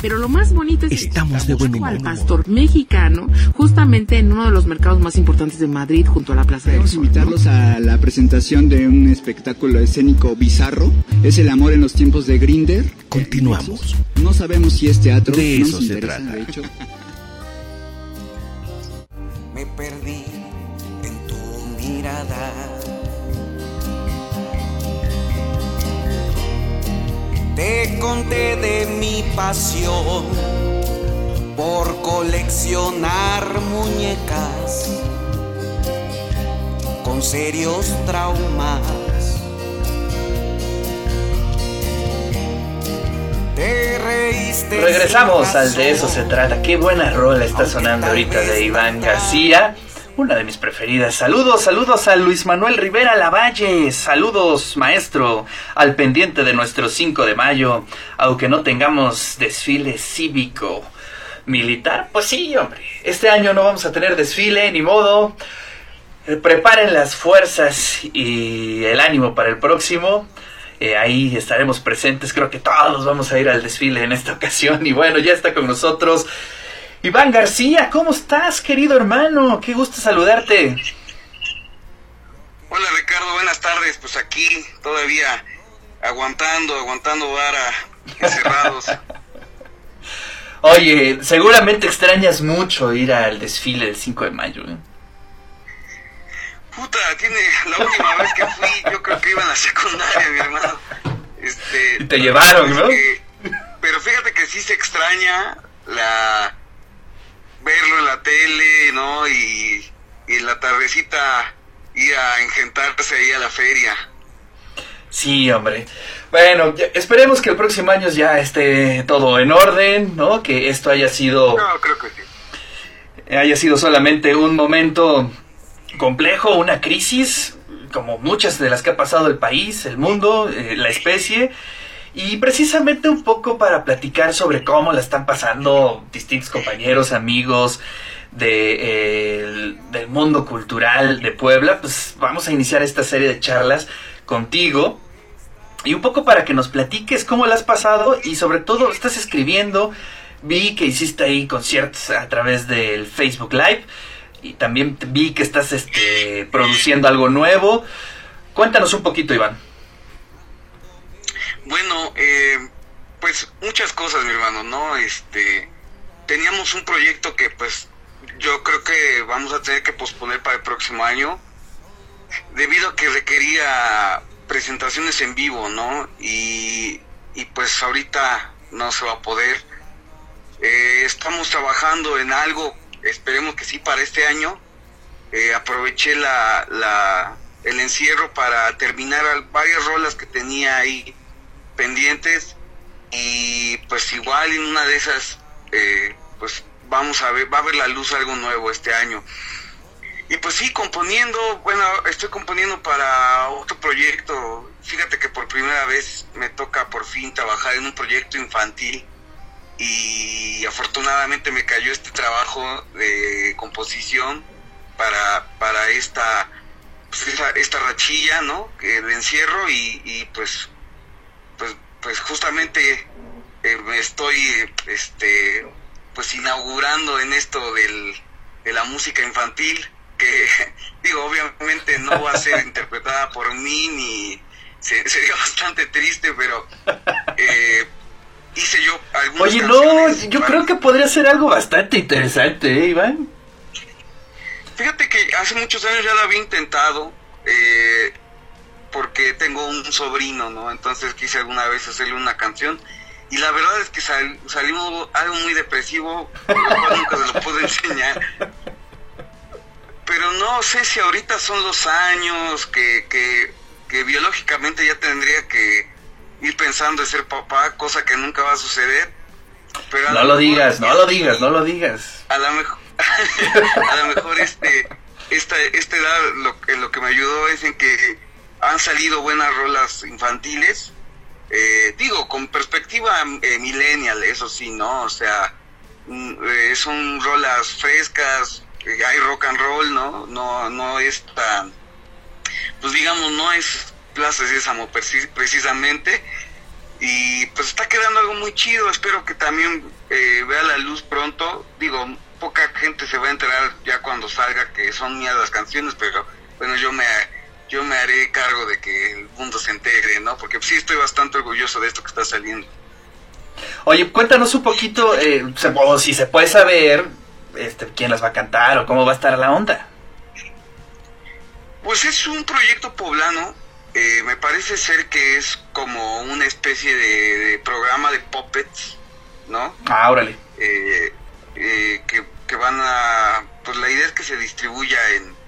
Pero lo más bonito es Estamos que de buen al pastor mexicano justamente en uno de los mercados más importantes de Madrid junto a la Plaza Vamos a invitarlos a la presentación de un espectáculo escénico bizarro. Es el amor en los tiempos de Grinder. Continuamos. No sabemos si es teatro. De no eso nos se interesa, trata. de hecho. me perdí en tu mirada. Te conté de mi pasión por coleccionar muñecas con serios traumas. Te reíste. Regresamos al de eso se trata. Qué buena rola está sonando ahorita de Iván García. Una de mis preferidas. Saludos, saludos a Luis Manuel Rivera Lavalle. Saludos, maestro, al pendiente de nuestro 5 de mayo. Aunque no tengamos desfile cívico militar, pues sí, hombre. Este año no vamos a tener desfile, ni modo. Eh, Preparen las fuerzas y el ánimo para el próximo. Eh, ahí estaremos presentes. Creo que todos vamos a ir al desfile en esta ocasión. Y bueno, ya está con nosotros Iván García. ¿Cómo estás, querido hermano? Qué gusto saludarte. Hola Ricardo, buenas tardes. Pues aquí todavía aguantando, aguantando vara, encerrados. Oye, seguramente extrañas mucho ir al desfile del 5 de mayo. ¿eh? Puta, tiene la última vez que fui, yo creo que iba en la secundaria, mi hermano. Este, Y te llevaron, ¿no? que- pero fíjate que sí se extraña la verlo en la tele, ¿no? Y, y en la tardecita ir a engentarse ahí a la feria. Sí, hombre. Bueno, esperemos que el próximo año ya esté todo en orden, ¿no? Que esto haya sido No, creo que sí. haya sido solamente un momento complejo, una crisis, como muchas de las que ha pasado el país, el mundo, eh, la especie, y precisamente un poco para platicar sobre cómo la están pasando distintos compañeros, amigos de, eh, el- del mundo cultural de Puebla, pues vamos a iniciar esta serie de charlas contigo. Y un poco para que nos platiques cómo la has pasado y sobre todo estás escribiendo. Vi que hiciste ahí conciertos a través del Facebook Live y también vi que estás este, produciendo algo nuevo. Cuéntanos un poquito, Iván. Bueno, eh, pues muchas cosas, mi hermano, ¿no? Este, teníamos un proyecto que pues yo creo que vamos a tener que posponer para el próximo año, debido a que requería presentaciones en vivo, ¿no? Y, y pues ahorita no se va a poder. Eh, estamos trabajando en algo, esperemos que sí para este año. Eh, aproveché la, la, el encierro para terminar varias rolas que tenía ahí pendientes y pues igual en una de esas eh, pues vamos a ver va a ver la luz algo nuevo este año. Y pues sí componiendo bueno estoy componiendo para otro proyecto. Fíjate que por primera vez me toca por fin trabajar en un proyecto infantil y afortunadamente me cayó este trabajo de composición para para esta pues, esta, rachilla no de encierro y, y pues pues, pues justamente eh, me estoy este pues inaugurando en esto del, de la música infantil que digo obviamente no va a ser interpretada por mí ni se- sería bastante triste pero eh, hice yo algunas Oye, no, yo creo que podría ser algo bastante interesante, ¿eh, Iván? Fíjate que hace muchos años ya lo había intentado, eh, porque tengo un sobrino, ¿no? Entonces quise alguna vez hacerle una canción. Y la verdad es que sal- salió algo muy depresivo, nunca se lo puedo enseñar. Pero no sé si ahorita son los años que, que, que biológicamente ya tendría que ir pensando en ser papá, cosa que nunca va a suceder. Pero a No lo lo mejor- digas, no lo digas, no lo digas. a lo mejor a lo mejor este esta esta edad lo que lo que me ayudó es en que han salido buenas rolas infantiles. Eh, digo con perspectiva eh, millennial eso sí no o sea mm, eh, son rolas frescas eh, hay rock and roll no no no es tan pues digamos no es Plaza Sésamo preci- precisamente. Y pues está quedando algo muy chido, espero que también eh, vea la luz pronto, digo, poca gente se va a enterar ya cuando salga que son mías las canciones, pero bueno, yo me yo me haré cargo de que el mundo se integre, ¿no? Porque sí estoy bastante orgulloso de esto que está saliendo. Oye, cuéntanos un poquito, eh, o si se puede saber este, quién las va a cantar o cómo va a estar la onda. Pues es un proyecto poblano, eh, me parece ser que es como una especie de, programa de puppets, ¿no? Ah, órale. Eh, que, que van a, pues la idea es que se distribuya en,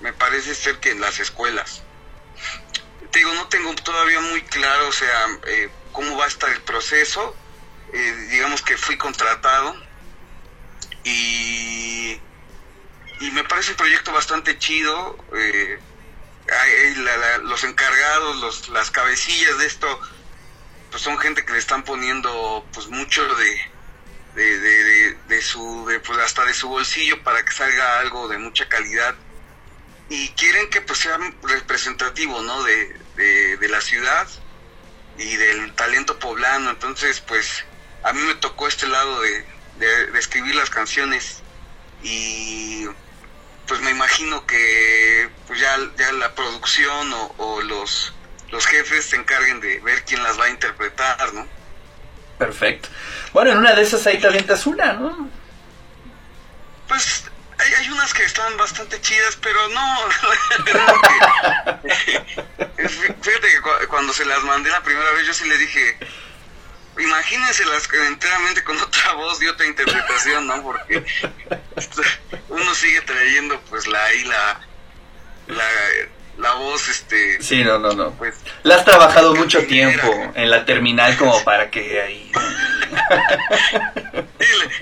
me parece ser que en las escuelas. Te digo, no tengo todavía muy claro, o sea, eh, cómo va a estar el proceso. Eh, digamos que fui contratado y, y me parece un proyecto bastante chido. Eh, los encargados, los, las cabecillas de esto, pues son gente que le están poniendo pues mucho de, de, de, de, su, pues hasta de su bolsillo para que salga algo de mucha calidad y quieren que pues sea representativo, ¿no? De, de, la ciudad y del talento poblano. Entonces, pues a mí me tocó este lado de, de, escribir las canciones y pues me imagino que pues ya, ya la producción o, o, los, los jefes se encarguen de ver quién las va a interpretar, ¿no? Perfecto. Bueno, en una de esas ahí te avientas una, ¿no? Pues hay, hay unas que están bastante chidas, pero no. Fíjate que cuando se las mandé la primera vez, yo sí le dije, imagínense las enteramente con otra voz y otra interpretación, ¿no? Porque uno sigue trayendo, pues, la la, la, la voz, este... Sí, no, no, no. Pues, la has trabajado mucho tiempo en la terminal como para que ahí...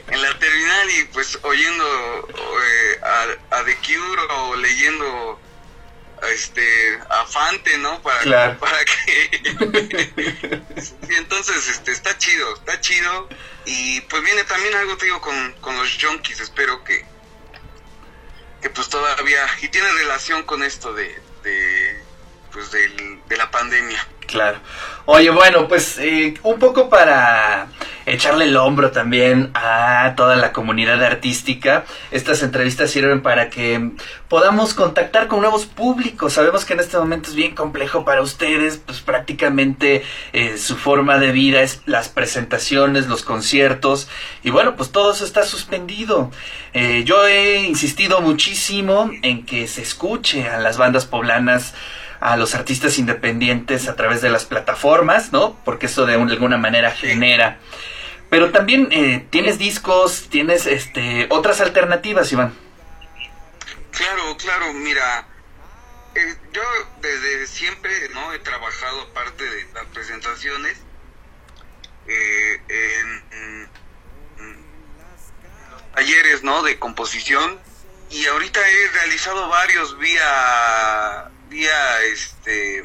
en la terminal y pues oyendo eh, a, a, The Cure o leyendo este a Fante, ¿no? Para, para que y entonces este está chido, está chido y pues viene también algo te digo con, con los junkies, espero que que pues todavía y tiene relación con esto de, de pues del, de la pandemia. Claro. Oye, bueno, pues eh, un poco para echarle el hombro también a toda la comunidad artística. Estas entrevistas sirven para que podamos contactar con nuevos públicos. Sabemos que en este momento es bien complejo para ustedes, pues prácticamente eh, su forma de vida es las presentaciones, los conciertos y bueno, pues todo eso está suspendido. Eh, yo he insistido muchísimo en que se escuche a las bandas poblanas a los artistas independientes a través de las plataformas, ¿no? Porque eso de alguna manera genera. Pero también eh, tienes discos, tienes este otras alternativas, Iván. Claro, claro, mira, eh, yo desde siempre no he trabajado aparte de las presentaciones eh, en, en, talleres, ¿no? De composición y ahorita he realizado varios vía vía este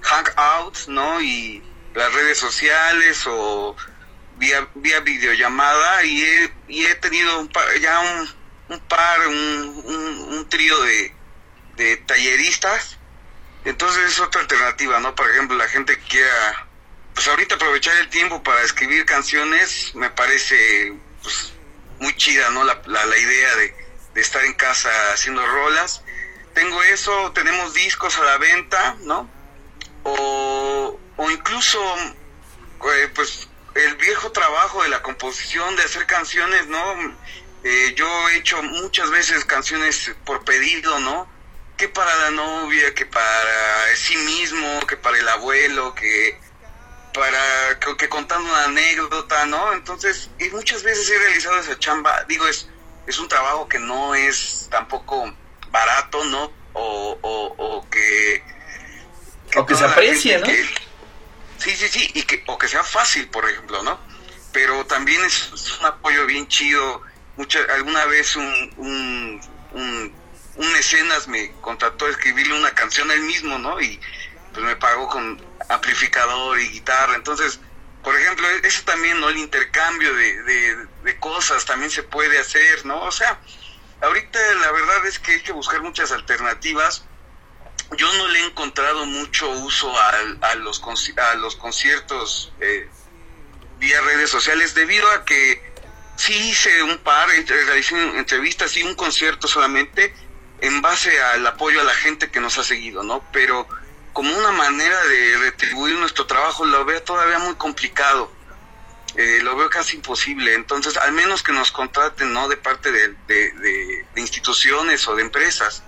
hangouts, ¿no? Y las redes sociales o vía, vía videollamada y he, y he tenido un ya un, un par, un, un, trío de, de talleristas. Entonces es otra alternativa, ¿no? Por ejemplo, la gente que quiera, pues ahorita aprovechar el tiempo para escribir canciones, me parece pues, muy chida, ¿no? La, la, la idea de, de estar en casa haciendo rolas tengo eso, tenemos discos a la venta, ¿no? O, o incluso, eh, pues, el viejo trabajo de la composición, de hacer canciones, ¿no? Eh, yo he hecho muchas veces canciones por pedido, ¿no? Que para la novia, que para sí mismo, que para el abuelo, que para que, contando una anécdota, ¿no? Entonces, y muchas veces he realizado esa chamba, digo, es, es un trabajo que no es tampoco barato, ¿no? O, o, o que, O que se aprecie, ¿no? Sí, sí, sí, y que, o que sea fácil, por ejemplo, ¿no? Pero también es, un apoyo bien chido. Mucha, alguna vez un, un, un, un mecenas me contrató a escribirle una canción él mismo, ¿no? Y pues me pagó con amplificador y guitarra. Entonces, por ejemplo, eso también, ¿no? El intercambio de, de cosas también se puede hacer, ¿no? O sea, ahorita la verdad es que hay que buscar muchas alternativas yo no le he encontrado mucho uso a, a los, a los conciertos eh, vía redes sociales debido a que sí hice un par, realicé entrevistas y un concierto solamente en base al apoyo a la gente que nos ha seguido, ¿no? Pero como una manera de retribuir nuestro trabajo lo veo todavía muy complicado. Eh, lo veo casi imposible. Entonces, al menos que nos contraten, ¿no? De parte de, de, instituciones o de empresas.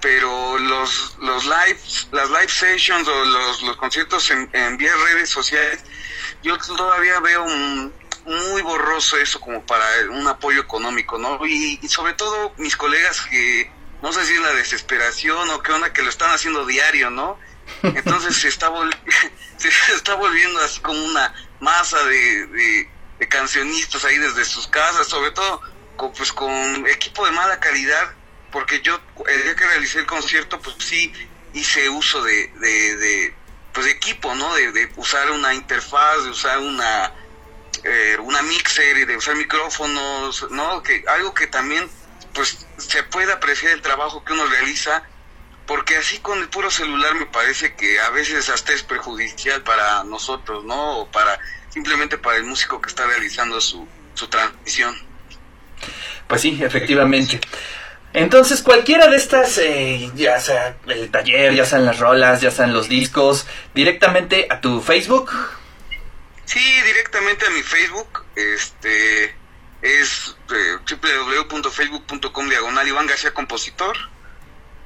Pero los, los lives, las live sessions o los, los conciertos en, en vía redes sociales, yo todavía veo muy borroso eso como para un apoyo económico, ¿no? Y, sobre todo mis colegas que no sé si es la desesperación o qué onda que lo están haciendo diario, ¿no? Entonces se está, se está volviendo así como una masa de, de, cancionistas ahí desde sus casas, sobre todo con, pues con equipo de mala calidad, porque yo el día que realicé el concierto, pues sí hice uso de, pues de equipo, ¿no? De, usar una interfaz, de usar una eh, una mixer de usar micrófonos, ¿no? Que algo que también pues se puede apreciar el trabajo que uno realiza, porque así con el puro celular me parece que a veces hasta es perjudicial para nosotros, ¿no? O para simplemente para el músico que está realizando su, su transmisión. Pues sí, efectivamente. Entonces, cualquiera de estas, eh, ya sea el taller, ya sean las rolas, ya sean los discos, directamente a tu Facebook. Sí, directamente a mi Facebook. Este, es eh, www.facebook.com diagonal Iván García Compositor.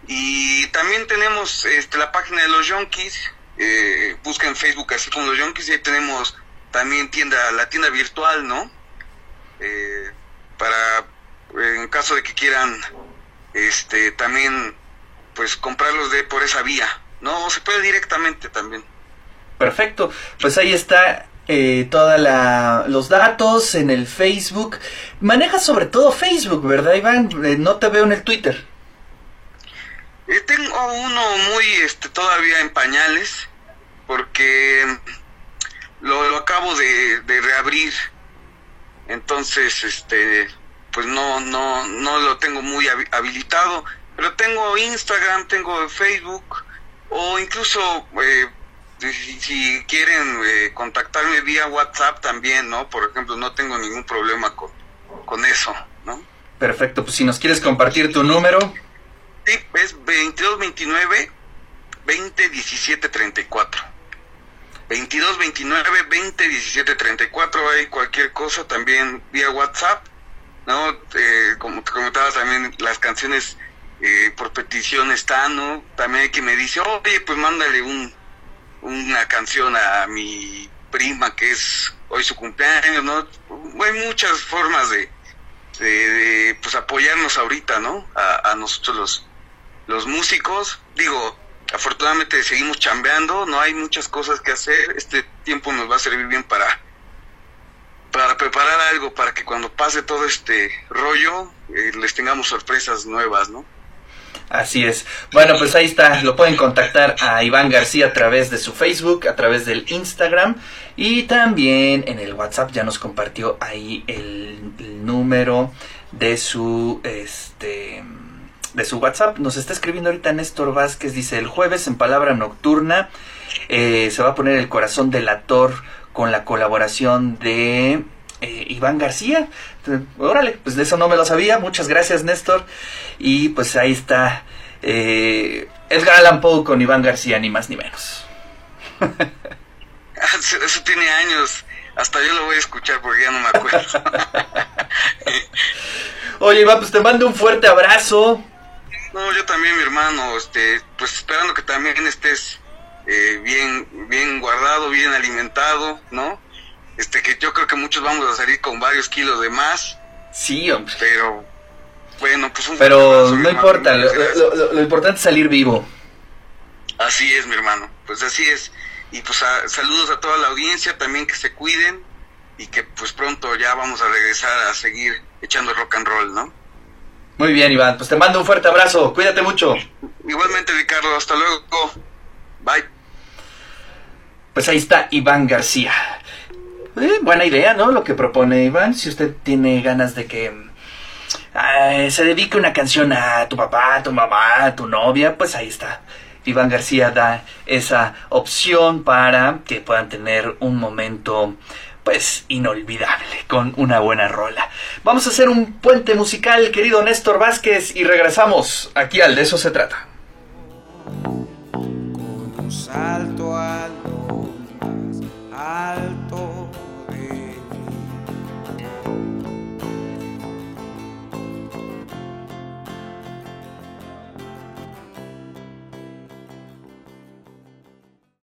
Y también tenemos este, la página de los Yonkis, eh, busca en Facebook así como los Yonkis y ahí tenemos también tienda, la tienda virtual, ¿no? Eh, para, en caso de que quieran, este, también, pues comprarlos de por esa vía, ¿no? O se puede directamente también. Perfecto, pues ahí está eh, todos los datos en el Facebook. Manejas sobre todo Facebook, ¿verdad, Iván? Eh, no te veo en el Twitter. Eh, tengo uno muy este, todavía en pañales, porque lo, acabo de, reabrir. Entonces, este, pues no, no, no lo tengo muy habilitado. Pero tengo Instagram, tengo Facebook, o incluso eh, si, quieren eh, contactarme vía WhatsApp también, ¿no? Por ejemplo, no tengo ningún problema con, con eso, ¿no? Perfecto, pues si nos quieres compartir tu número. Sí, es 2229 2017 34. 2229 2017 34, hay cualquier cosa también vía WhatsApp, ¿no? Eh, como te comentaba también, las canciones eh, por petición están, ¿no? También hay que me dice, oye, pues mándale un, una canción a mi prima que es hoy su cumpleaños, ¿no? Hay muchas formas de, de, pues apoyarnos ahorita, ¿no? A, nosotros los, los músicos. Digo, afortunadamente seguimos chambeando, no hay muchas cosas que hacer. Este tiempo nos va a servir bien para, para preparar algo, para que cuando pase todo este rollo eh, les tengamos sorpresas nuevas, ¿no? Así es. Bueno, pues ahí está. Lo pueden contactar a Iván García a través de su Facebook, a través del Instagram y también en el WhatsApp ya nos compartió ahí el, número de su este de su WhatsApp. Nos está escribiendo ahorita Néstor Vázquez. Dice el jueves en palabra nocturna eh, se va a poner el corazón delator con la colaboración de eh, Iván García. órale, pues de eso no me lo sabía. Muchas gracias, Néstor. Y pues ahí está eh, Edgar Allan Poe con Iván García, ni más ni menos. Eso tiene años. Hasta yo lo voy a escuchar porque ya no me acuerdo. Oye, Iván, pues te mando un fuerte abrazo. No, yo también, mi hermano. Este, pues esperando que también estés eh, bien, bien guardado, bien alimentado, ¿no? este que yo creo que muchos vamos a salir con varios kilos de más. Sí, hombre. Pero bueno, pues un Pero no importa, lo, importante es salir vivo. Así es, mi hermano, pues así es. Y pues saludos a toda la audiencia también que se cuiden y que pues pronto ya vamos a regresar a seguir echando rock and roll, ¿no? Muy bien, Iván, pues te mando un fuerte abrazo, cuídate mucho. Igualmente, Ricardo, hasta luego. Bye. Pues ahí está Iván García. Eh, buena idea, ¿no? Lo que propone Iván. Si usted tiene ganas de que se dedique una canción a tu papá, a tu mamá, a tu novia, pues ahí está. Iván García da esa opción para que puedan tener un momento pues inolvidable con una buena rola. Vamos a hacer un puente musical, querido Néstor Vázquez, y regresamos aquí al De eso se trata salto a alto.